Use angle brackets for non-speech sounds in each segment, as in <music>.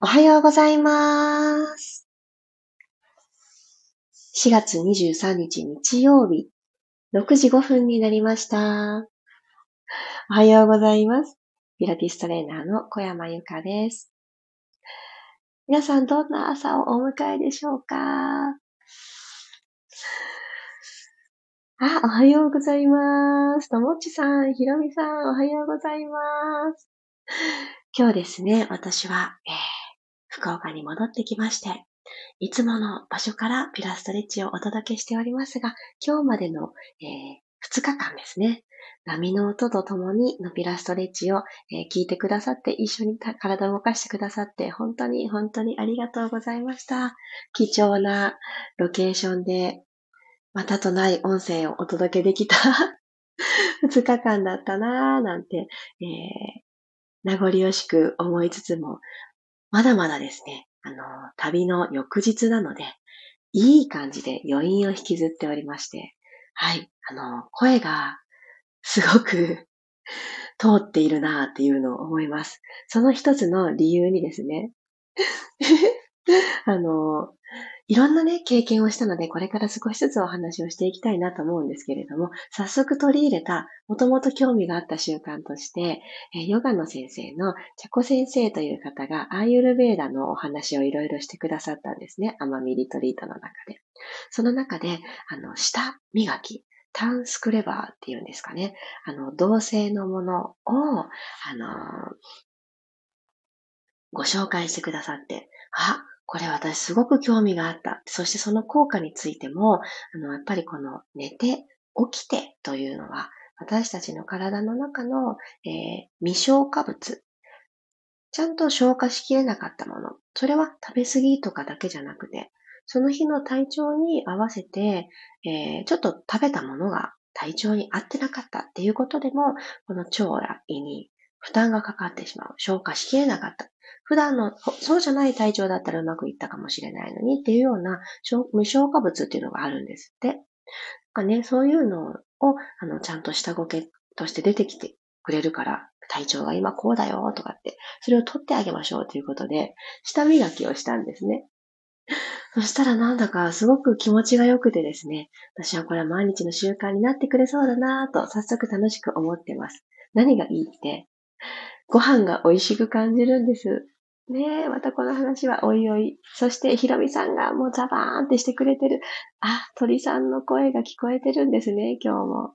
おはようございます。4月23日日曜日、6時5分になりました。おはようございます。ピラティストレーナーの小山由かです。皆さんどんな朝をお迎えでしょうか？あ、おはようございます。ともっちさん、ひろみさん、おはようございます。今日ですね、私は、えー福岡に戻ってきまして、いつもの場所からピラストレッチをお届けしておりますが、今日までの、えー、2日間ですね、波の音とともにのピラストレッチを、えー、聞いてくださって、一緒に体を動かしてくださって、本当に本当にありがとうございました。貴重なロケーションで、またとない音声をお届けできた <laughs> 2日間だったなぁなんて、えー、名残惜しく思いつつも、まだまだですね、あの、旅の翌日なので、いい感じで余韻を引きずっておりまして、はい、あの、声がすごく <laughs> 通っているなっていうのを思います。その一つの理由にですね、<laughs> あの、いろんなね、経験をしたので、これから少しずつお話をしていきたいなと思うんですけれども、早速取り入れた、もともと興味があった習慣として、ヨガの先生のチャコ先生という方が、アーユルベーダのお話をいろいろしてくださったんですね。アマミリトリートの中で。その中で、あの、舌磨き。タンスクレバーっていうんですかね。あの、同性のものを、あのご紹介してくださって、あ、これ私すごく興味があった。そしてその効果についても、あの、やっぱりこの寝て、起きてというのは、私たちの体の中の、えー、未消化物、ちゃんと消化しきれなかったもの、それは食べ過ぎとかだけじゃなくて、その日の体調に合わせて、えー、ちょっと食べたものが体調に合ってなかったっていうことでも、この腸や胃に負担がかかってしまう。消化しきれなかった。普段の、そうじゃない体調だったらうまくいったかもしれないのにっていうような無消化物っていうのがあるんですって。なんかね、そういうのを、あの、ちゃんと下ごけとして出てきてくれるから、体調が今こうだよとかって、それを取ってあげましょうということで、下磨きをしたんですね。<laughs> そしたらなんだかすごく気持ちが良くてですね、私はこれは毎日の習慣になってくれそうだなぁと早速楽しく思ってます。何がいいって、<laughs> ご飯が美味しく感じるんです。ねえ、またこの話はおいおい。そして、ひろみさんがもうザバーンってしてくれてる。あ、鳥さんの声が聞こえてるんですね、今日も。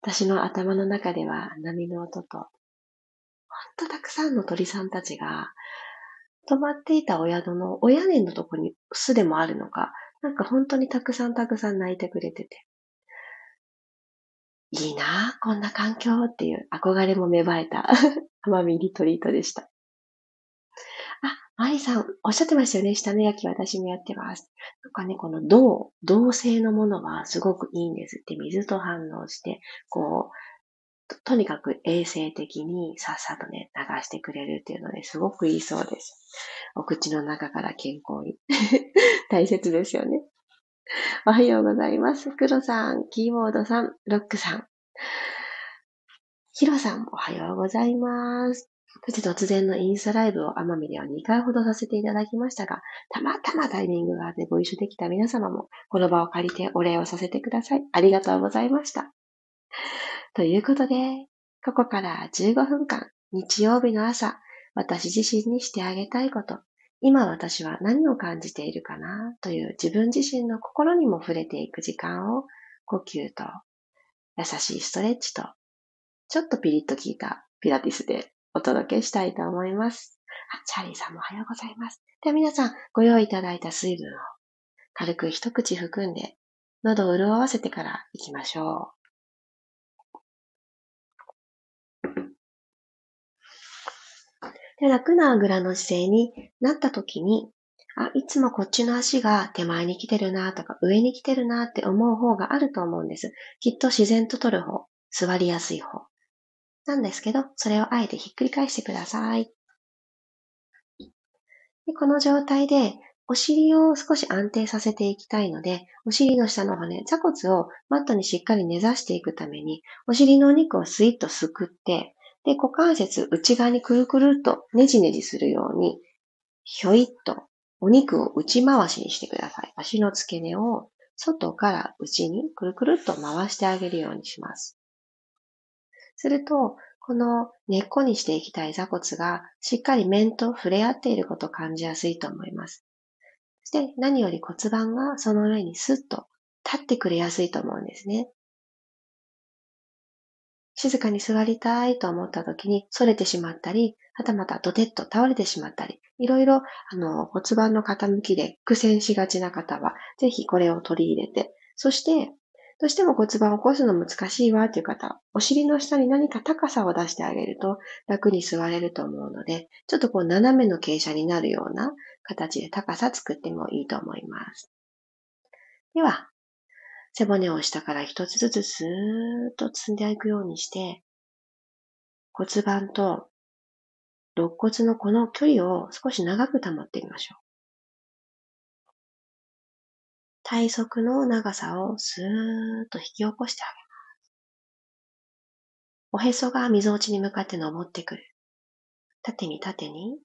私の頭の中では波の音と、ほんとたくさんの鳥さんたちが、泊まっていたお宿のお屋根のとこに巣でもあるのか、なんか本当にたくさんたくさん泣いてくれてて。いいなこんな環境っていう憧れも芽生えた、<laughs> 奄美リトリートでした。あマリさん、おっしゃってましたよね。下の焼き私もやってます。なんかね、この銅、銅製のものはすごくいいんですって。水と反応して、こう、とにかく衛生的にさっさとね、流してくれるっていうのですごくいいそうです。お口の中から健康に。<laughs> 大切ですよね。<laughs> おはようございます。黒さん、キーボードさん、ロックさん。ヒロさん、おはようございます。そして突然のインスタライブを奄美では2回ほどさせていただきましたが、たまたまタイミングがあってご一緒できた皆様も、この場を借りてお礼をさせてください。ありがとうございました。ということで、ここから15分間、日曜日の朝、私自身にしてあげたいこと、今私は何を感じているかなという自分自身の心にも触れていく時間を呼吸と優しいストレッチとちょっとピリッと効いたピラティスでお届けしたいと思います。あ、チャーリーさんもおはようございます。では皆さん、ご用意いただいた水分を軽く一口含んで、喉を潤わせてから行きましょう。で楽なあぐらの姿勢になった時に、あ、いつもこっちの足が手前に来てるなとか上に来てるなって思う方があると思うんです。きっと自然と取る方、座りやすい方。なんですけど、それをあえてひっくり返してください。でこの状態で、お尻を少し安定させていきたいので、お尻の下の骨、座骨をマットにしっかり根ざしていくために、お尻のお肉をスイッとすくって、で、股関節内側にくるくるっとねじねじするように、ひょいっとお肉を内回しにしてください。足の付け根を外から内にくるくるっと回してあげるようにします。すると、この根っこにしていきたい座骨がしっかり面と触れ合っていることを感じやすいと思います。そして何より骨盤がその上にスッと立ってくれやすいと思うんですね。静かに座りたいと思った時に反れてしまったり、はたまたドテッと倒れてしまったり、いろいろあの骨盤の傾きで苦戦しがちな方は、ぜひこれを取り入れて、そしてどうしても骨盤を起こすの難しいわという方は、お尻の下に何か高さを出してあげると楽に座れると思うので、ちょっとこう斜めの傾斜になるような形で高さ作ってもいいと思います。では、背骨を下から一つずつスーッと積んでいくようにして、骨盤と肋骨のこの距離を少し長く保ってみましょう。体側の長さをスーッと引き起こしてあげます。おへそが溝落ちに向かって登ってくる。縦に縦に。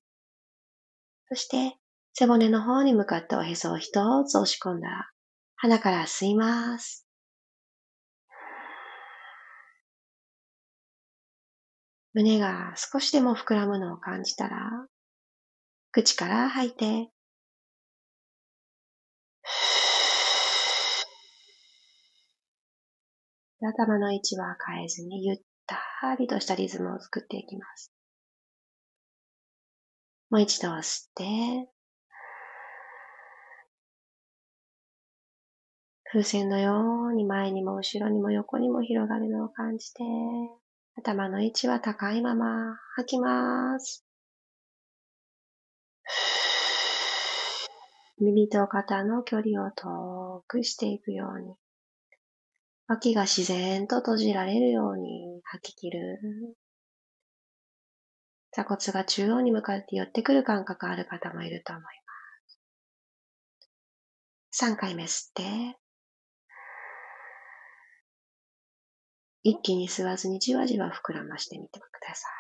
そして、背骨の方に向かっておへそを一つ押し込んだら、鼻から吸います。胸が少しでも膨らむのを感じたら、口から吐いて、頭の位置は変えずにゆったりとしたリズムを作っていきます。もう一度吸って、風船のように前にも後ろにも横にも広がるのを感じて、頭の位置は高いまま吐きます。耳と肩の距離を遠くしていくように、脇が自然と閉じられるように吐き切る。座骨が中央に向かって寄ってくる感覚ある方もいると思います。3回目吸って、一気に吸わずにじわじわ膨らましてみてください。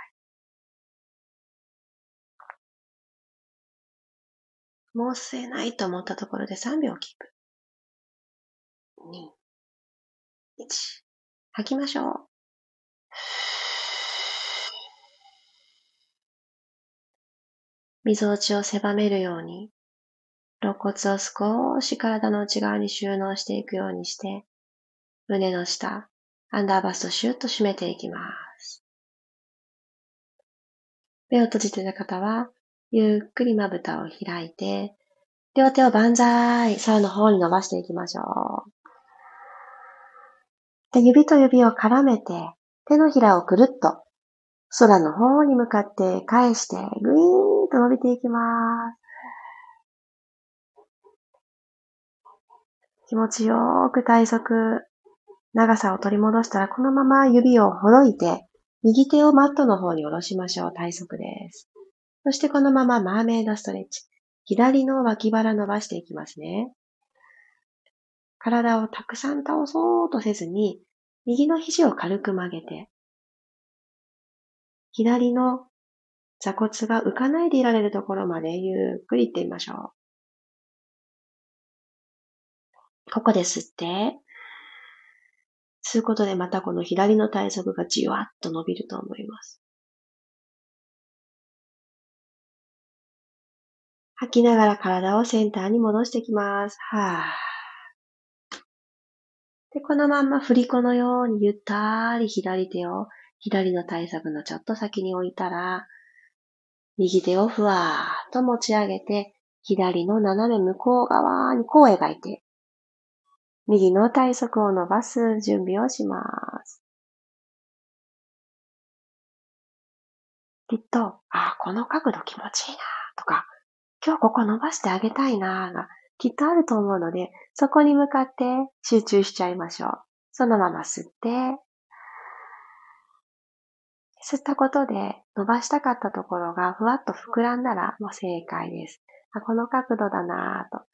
もう吸えないと思ったところで3秒キープ。2、1、吐きましょう。溝落ちを狭めるように、肋骨を少し体の内側に収納していくようにして、胸の下、アンダーバストシュッと締めていきます。目を閉じてた方は、ゆっくりまぶたを開いて、両手を万歳、空の方に伸ばしていきましょう。で、指と指を絡めて、手のひらをくるっと空の方に向かって返して、ぐいーんと伸びていきます。気持ちよーく体側長さを取り戻したら、このまま指をほどいて、右手をマットの方に下ろしましょう。体側です。そしてこのままマーメイドストレッチ。左の脇腹伸ばしていきますね。体をたくさん倒そうとせずに、右の肘を軽く曲げて、左の座骨が浮かないでいられるところまでゆっくり行ってみましょう。ここで吸って、吸うことでまたこの左の体側がじわっと伸びると思います。吐きながら体をセンターに戻していきます。はぁ。で、このまんま振り子のようにゆったり左手を左の体側のちょっと先に置いたら、右手をふわーっと持ち上げて、左の斜め向こう側にこう描いて右の体側を伸ばす準備をします。きっと、ああ、この角度気持ちいいなとか、今日ここ伸ばしてあげたいながきっとあると思うので、そこに向かって集中しちゃいましょう。そのまま吸って、吸ったことで伸ばしたかったところがふわっと膨らんだらもう正解です。あこの角度だなぁと。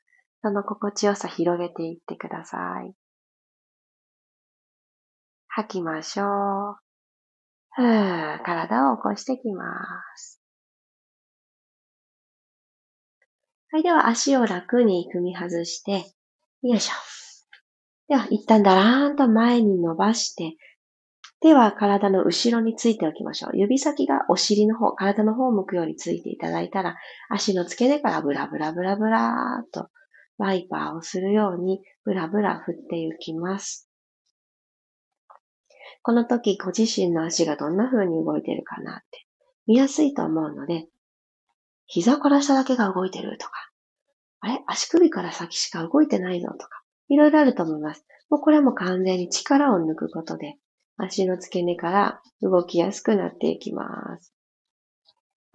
その心地よさ広げていってください。吐きましょう。ふー、体を起こしてきます。はい、では足を楽に組み外して、よいしょ。では、一旦だらーんと前に伸ばして、手は体の後ろについておきましょう。指先がお尻の方、体の方を向くようについていただいたら、足の付け根からブラブラブラブラーっとワイパーをするようにブラブラ振っていきます。この時ご自身の足がどんな風に動いてるかなって見やすいと思うので、膝から下だけが動いてるとか、あれ？足首から先しか動いてないぞとか、いろいろあると思います。もうこれも完全に力を抜くことで、足の付け根から動きやすくなっていきます。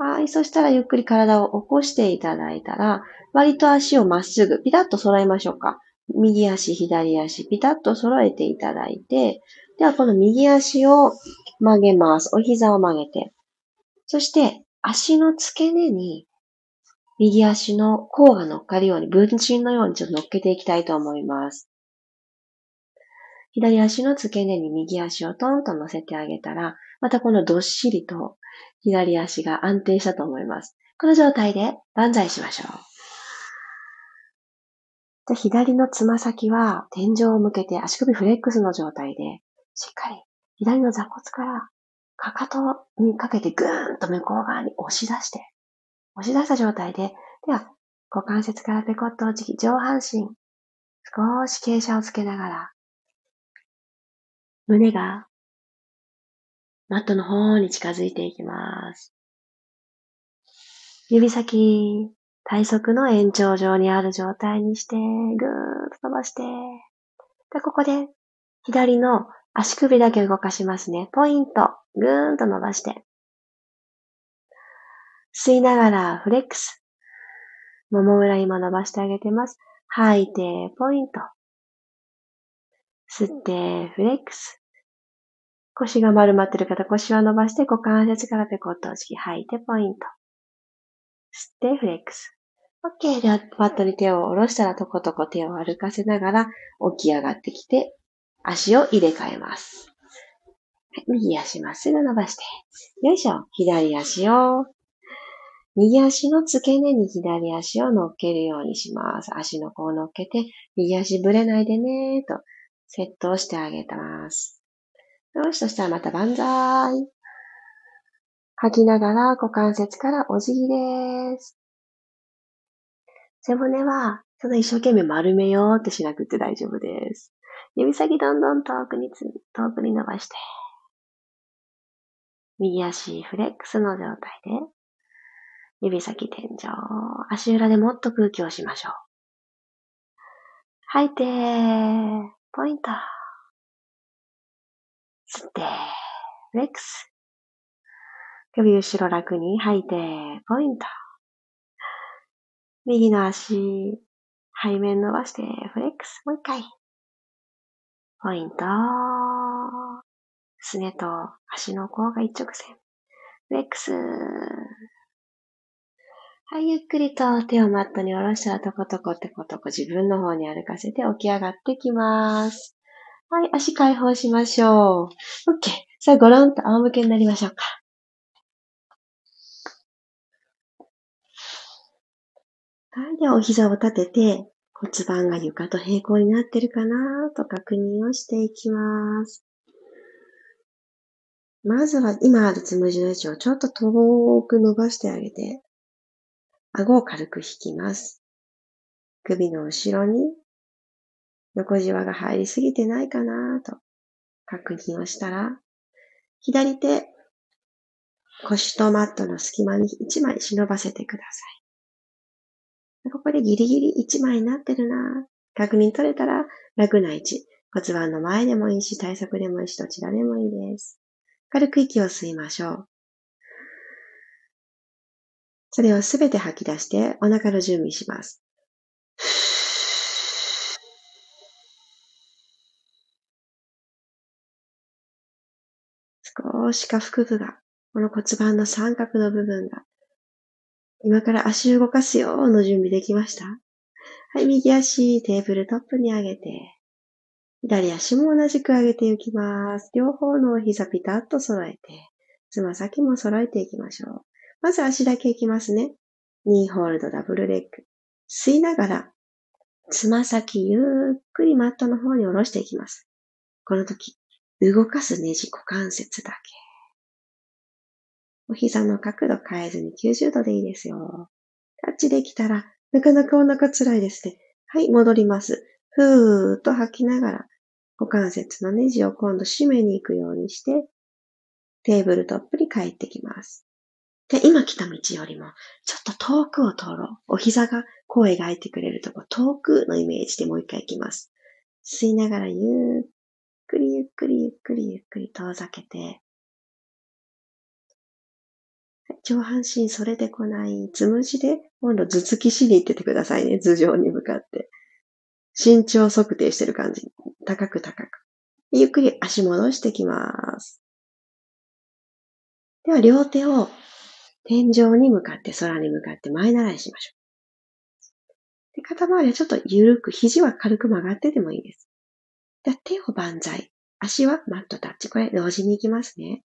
はい。そしたらゆっくり体を起こしていただいたら、割と足をまっすぐ、ピタッと揃えましょうか。右足、左足、ピタッと揃えていただいて、ではこの右足を曲げます。お膝を曲げて。そして、足の付け根に右足の甲が乗っかるように、分身のようにちょっと乗っけていきたいと思います。左足の付け根に右足をトンと乗せてあげたら、またこのどっしりと左足が安定したと思います。この状態で万歳しましょう。で左のつま先は天井を向けて足首フレックスの状態で、しっかり左の座骨からかかとにかけてぐーんと向こう側に押し出して、押し出した状態で、では、股関節からペコッと落ち、上半身、少し傾斜をつけながら、胸がマットの方に近づいていきます。指先、体側の延長上にある状態にして、ぐーっと伸ばして、で、ここで左の足首だけ動かしますね。ポイント、ぐーんと伸ばして。吸いながらフレックス。もも裏今伸ばしてあげてます。吐いて、ポイント。吸って、フレックス。腰が丸まってる方、腰は伸ばして股関節からペコッと押し吐いてポイント。吸ってフレックス。OK。では、パットに手を下ろしたらとことこ手を歩かせながら起き上がってきて、足を入れ替えます。右足まっすぐ伸ばして。よいしょ。左足を。右足の付け根に左足を乗っけるようにします。足の甲を乗っけて、右足ぶれないでねーと、セットをしてあげてます。よし、そしたらまた万歳。吐きながら股関節からお辞儀です。背骨は、その一生懸命丸めようってしなくて大丈夫です。指先どんどん遠くにつ、遠くに伸ばして。右足フレックスの状態で、指先天井、足裏でもっと空気をしましょう。吐いて、ポイント。吸って、レックス。首後ろ楽に吐いて、ポイント。右の足、背面伸ばして、フレックス。もう一回。ポイント。すねと足の甲が一直線。フレックス。はい、ゆっくりと手をマットに下ろしたらとことこてことこ自分の方に歩かせて起き上がってきます。はい、足解放しましょう。OK。さあ、ごろんと仰向けになりましょうか。はい、ではお膝を立てて、骨盤が床と平行になってるかなと確認をしていきます。まずは今あるつむじの位置をちょっと遠く伸ばしてあげて、顎を軽く引きます。首の後ろに横じわが入りすぎてないかなと確認をしたら、左手、腰とマットの隙間に1枚忍ばせてください。ここでギリギリ1枚になってるな確認取れたら楽な位置。骨盤の前でもいいし、体側でもいいし、どちらでもいいです。軽く息を吸いましょう。それをすべて吐き出してお腹の準備します。少し下腹部が、この骨盤の三角の部分が、今から足を動かすようの準備できました？はい、右足テーブルトップに上げて、左足も同じく上げていきます。両方の膝ピタッと揃えて、つま先も揃えていきましょう。まず足だけいきますね。ニーホールドダブルレッグ。吸いながら、つま先ゆっくりマットの方に下ろしていきます。この時、動かすネジ股関節だけ。お膝の角度変えずに90度でいいですよ。タッチできたら、なかなかお腹辛いですね。はい、戻ります。ふーっと吐きながら、股関節のネジを今度締めに行くようにして、テーブルトップに帰ってきます。で、今来た道よりも、ちょっと遠くを通ろう。お膝がこう描いてくれるとこ、遠くのイメージでもう一回行きます。吸いながらゆっくりゆっくりゆっくりゆっくり遠ざけて、上半身それでこない。つむじで、今度頭突きしに行っててくださいね。頭上に向かって。身長測定してる感じ。高く高く。ゆっくり足戻してきます。では、両手を天井に向かって、空に向かって前習いしましょう。で肩周りはちょっと緩く、肘は軽く曲がっててもいいです。で手を万歳。足はマットタッチ。これ同時に行きますね。って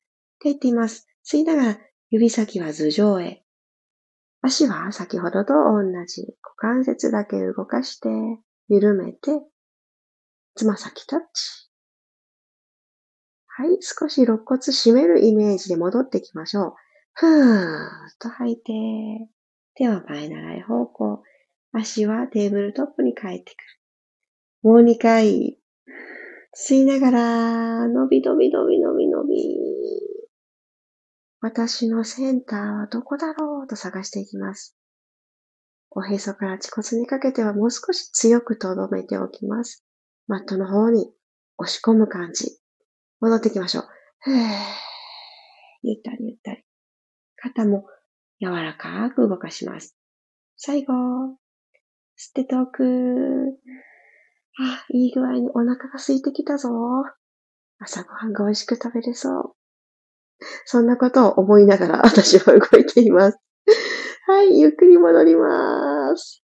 言っています。吸いながら、指先は頭上へ。足は先ほどと同じ。股関節だけ動かして、緩めて、つま先タッチ。はい、少し肋骨締めるイメージで戻ってきましょう。ふーっと吐いて、手は前習い方向。足はテーブルトップに帰ってくる。もう2回。吸いながら、伸び伸び伸び伸び伸び。私のセンターはどこだろうと探していきます。おへそから恥骨にかけてはもう少し強くとどめておきます。マットの方に押し込む感じ。戻ってきましょう。ふーゆったりゆったり。肩も柔らかく動かします。最後、吸って遠く。あ、いい具合にお腹が空いてきたぞ。朝ごはんが美味しく食べれそう。そんなことを思いながら私は動いています。はい、ゆっくり戻ります。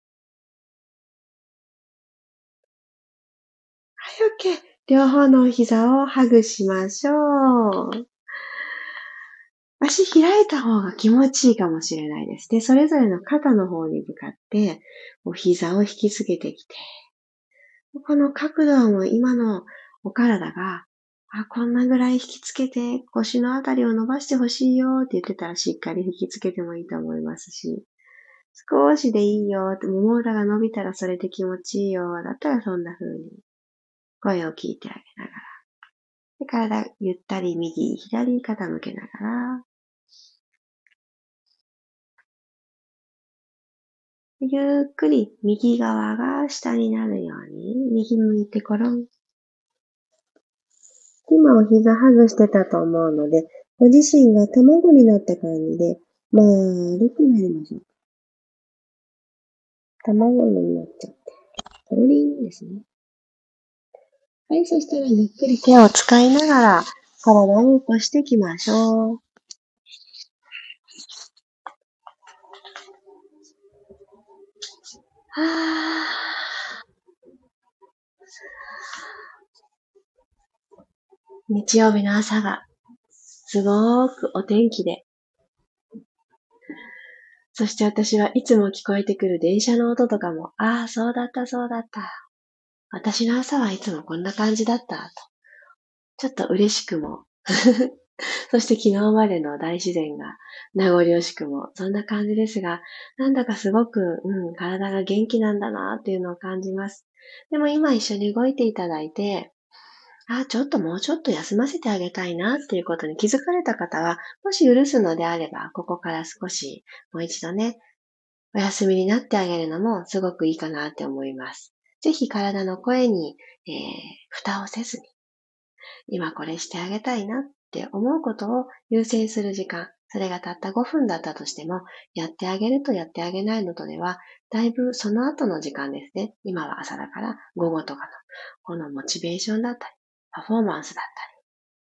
はい、OK。両方の膝をハグしましょう。足開いた方が気持ちいいかもしれないです。で、それぞれの肩の方に向かって、お膝を引きつけてきて、この角度も今のお体が、あ、こんなぐらい引きつけて腰のあたりを伸ばしてほしいよって言ってたらしっかり引きつけてもいいと思いますし、少しでいいよって、もも裏が伸びたらそれで気持ちいいよだったらそんな風に声を聞いてあげながら。で体ゆったり右、左傾けながら。ゆっくり右側が下になるように、右向いて転ん。今お膝ハグしてたと思うので、ご自身が卵になった感じで、丸くなりましょう。卵になっちゃって。コロリンですね。はい、そしたらゆっくり手を使いながら体を起こしていきましょう。は <sighs> 日曜日の朝がすごーくお天気で、そして私はいつも聞こえてくる電車の音とかも、ああ、そうだった、そうだった。私の朝はいつもこんな感じだったと。ちょっと嬉しくも <laughs> <laughs> そして昨日までの大自然が名残惜しくも、そんな感じですが、なんだかすごく、うん、体が元気なんだなっていうのを感じます。でも今一緒に動いていただいて、あ、ちょっともうちょっと休ませてあげたいなっていうことに気づかれた方は、もし許すのであれば、ここから少しもう一度ね、お休みになってあげるのもすごくいいかなって思います。ぜひ体の声に、えー、蓋をせずに、今これしてあげたいなって思うことを優先する時間、それがたった5分だったとしても、やってあげるとやってあげないのとでは、だいぶその後の時間ですね。今は朝だから午後とかの、このモチベーションだったり、パフォーマンスだっ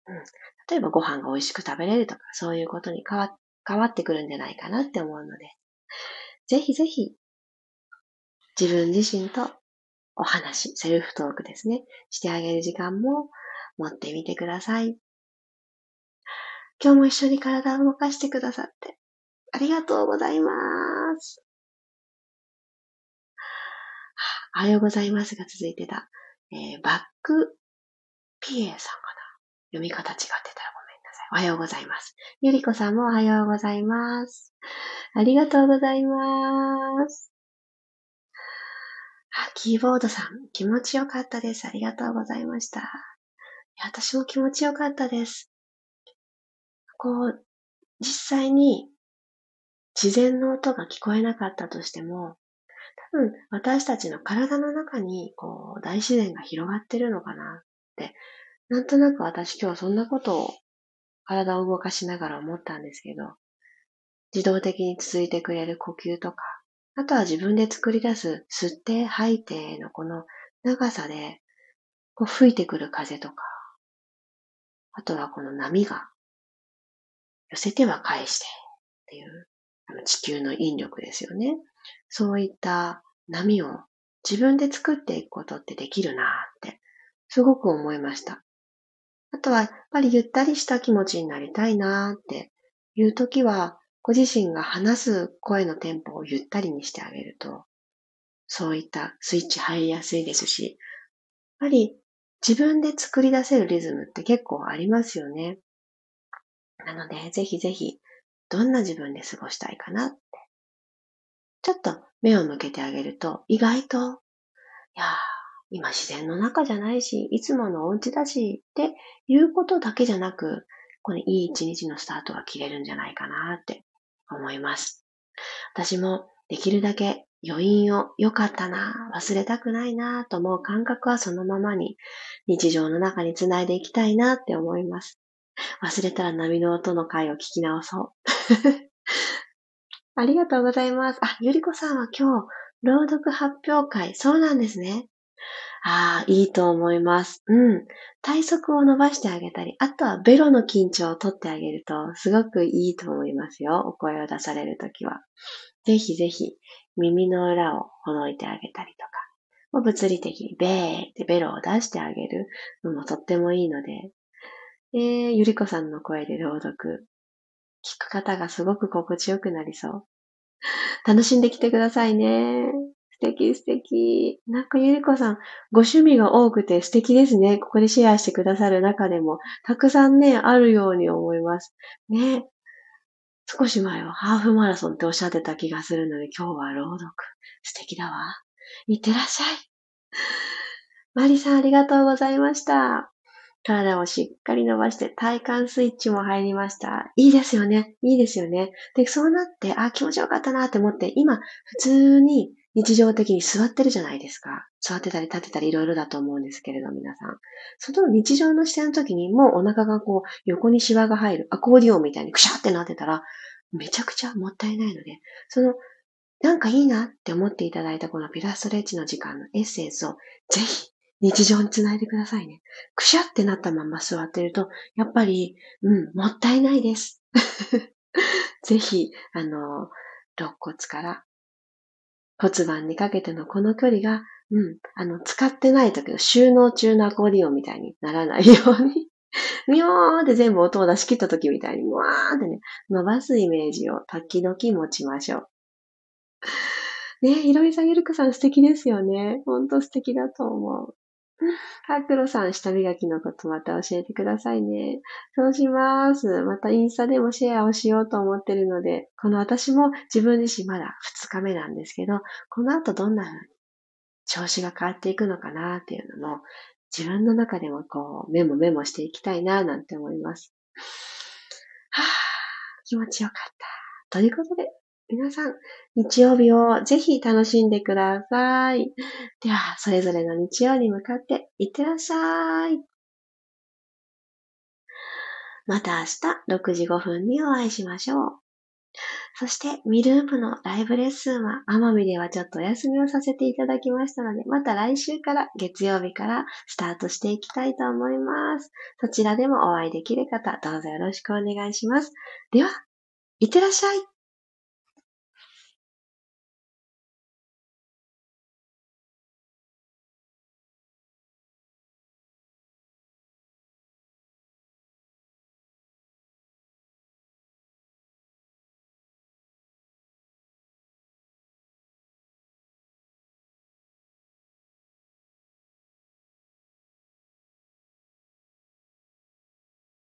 たり、うん、例えばご飯が美味しく食べれるとか、そういうことに変わ変わってくるんじゃないかなって思うので、ぜひぜひ、自分自身とお話、セルフトークですね。してあげる時間も持ってみてください。今日も一緒に体を動かしてくださってありがとうございます。おはようございますが続いてた。えー、バックピエさんかな読み方違ってたらごめんなさい。おはようございます。ゆりこさんもおはようございます。ありがとうございます。あ、キーボードさん、気持ちよかったです。ありがとうございました。私も気持ちよかったです。こう、実際に自然の音が聞こえなかったとしても、多分私たちの体の中にこう大自然が広がってるのかなって、なんとなく私今日そんなことを体を動かしながら思ったんですけど、自動的に続いてくれる呼吸とか、あとは自分で作り出す吸って吐いてのこの長さで、こう吹いてくる風とか、あとはこの波が寄せては返してっていうあの地球の引力ですよね。そういった波を自分で作っていくことってできるなってすごく思いました。あとはやっぱりゆったりした気持ちになりたいなっていう時はご自身が話す声のテンポをゆったりにしてあげるとそういったスイッチ入りやすいですし、やっぱり自分で作り出せるリズムって結構ありますよね。なので、ぜひぜひ、どんな自分で過ごしたいかなって。ちょっと目を向けてあげると、意外と、いや、今自然の中じゃないし、いつものお家だし、っていうことだけじゃなく、このいい一日のスタートが切れるんじゃないかなって思います。私もできるだけ余韻を良かったな、忘れたくないなと思う感覚はそのままに日常の中につないでいきたいなって思います。<laughs> 忘れたら波の音の回を聞き直そう。<laughs> ありがとうございます。あ、ゆりこさんは今日、朗読発表会、そうなんですね。ああ、いいと思います。うん。体側を伸ばしてあげたり、あとはベロの緊張を取ってあげると、すごくいいと思いますよ。お声を出されるときは。ぜひぜひ、耳の裏をほどいてあげたりとか、物理的にベーってベロを出してあげるのもとってもいいので、えー、ゆりこさんの声で朗読。聞く方がすごく心地よくなりそう。<laughs> 楽しんできてくださいね。素敵素敵。なんかゆりこさん、ご趣味が多くて素敵ですね。ここでシェアしてくださる中でも、たくさんね、あるように思います。ね。少し前はハーフマラソンっておっしゃってた気がするので、今日は朗読。素敵だわ。いってらっしゃい。マリさんありがとうございました。体をしっかり伸ばして体幹スイッチも入りました。いいですよね。いいですよね。で、そうなって、あ、気持ちよかったなって思って、今、普通に日常的に座ってるじゃないですか。座ってたり立ってたりいろいろだと思うんですけれど、皆さん。その日常の視点の時にもうお腹がこう、横にシワが入る、アコーディオンみたいにクシャってなってたら、めちゃくちゃもったいないので、その、なんかいいなって思っていただいたこのピラストレッチの時間のエッセンスをぜひ日常につないでくださいね。くしゃってなったまま座ってると、やっぱり、うん、もったいないです。<laughs> ぜひ、あの、肋骨から骨盤にかけてのこの距離が、うん、あの、使ってない時の収納中のアコーディオンみたいにならないように、<laughs> みょーって全部音を出し切った時みたいに、わーってね、伸ばすイメージを時々持ちましょう。ねえひろみさん、ゆるくさん素敵ですよね。ほんと素敵だと思う。ハクロさん、下磨きのことまた教えてくださいね。そうします。またインスタでもシェアをしようと思ってるので、この私も自分自身まだ2日目なんですけど、この後どんな風に調子が変わっていくのかなっていうのも、自分の中でもこう、メモメモしていきたいななんて思います。はぁ、気持ちよかった。ということで、皆さん、日曜日をぜひ楽しんでください。では、それぞれの日曜に向かっていってらっしゃい。また明日6時5分にお会いしましょう。そして、ミループのライブレッスンは、奄美ではちょっとお休みをさせていただきましたので、また来週から月曜日からスタートしていきたいと思います。そちらでもお会いできる方、どうぞよろしくお願いします。では、いってらっしゃい。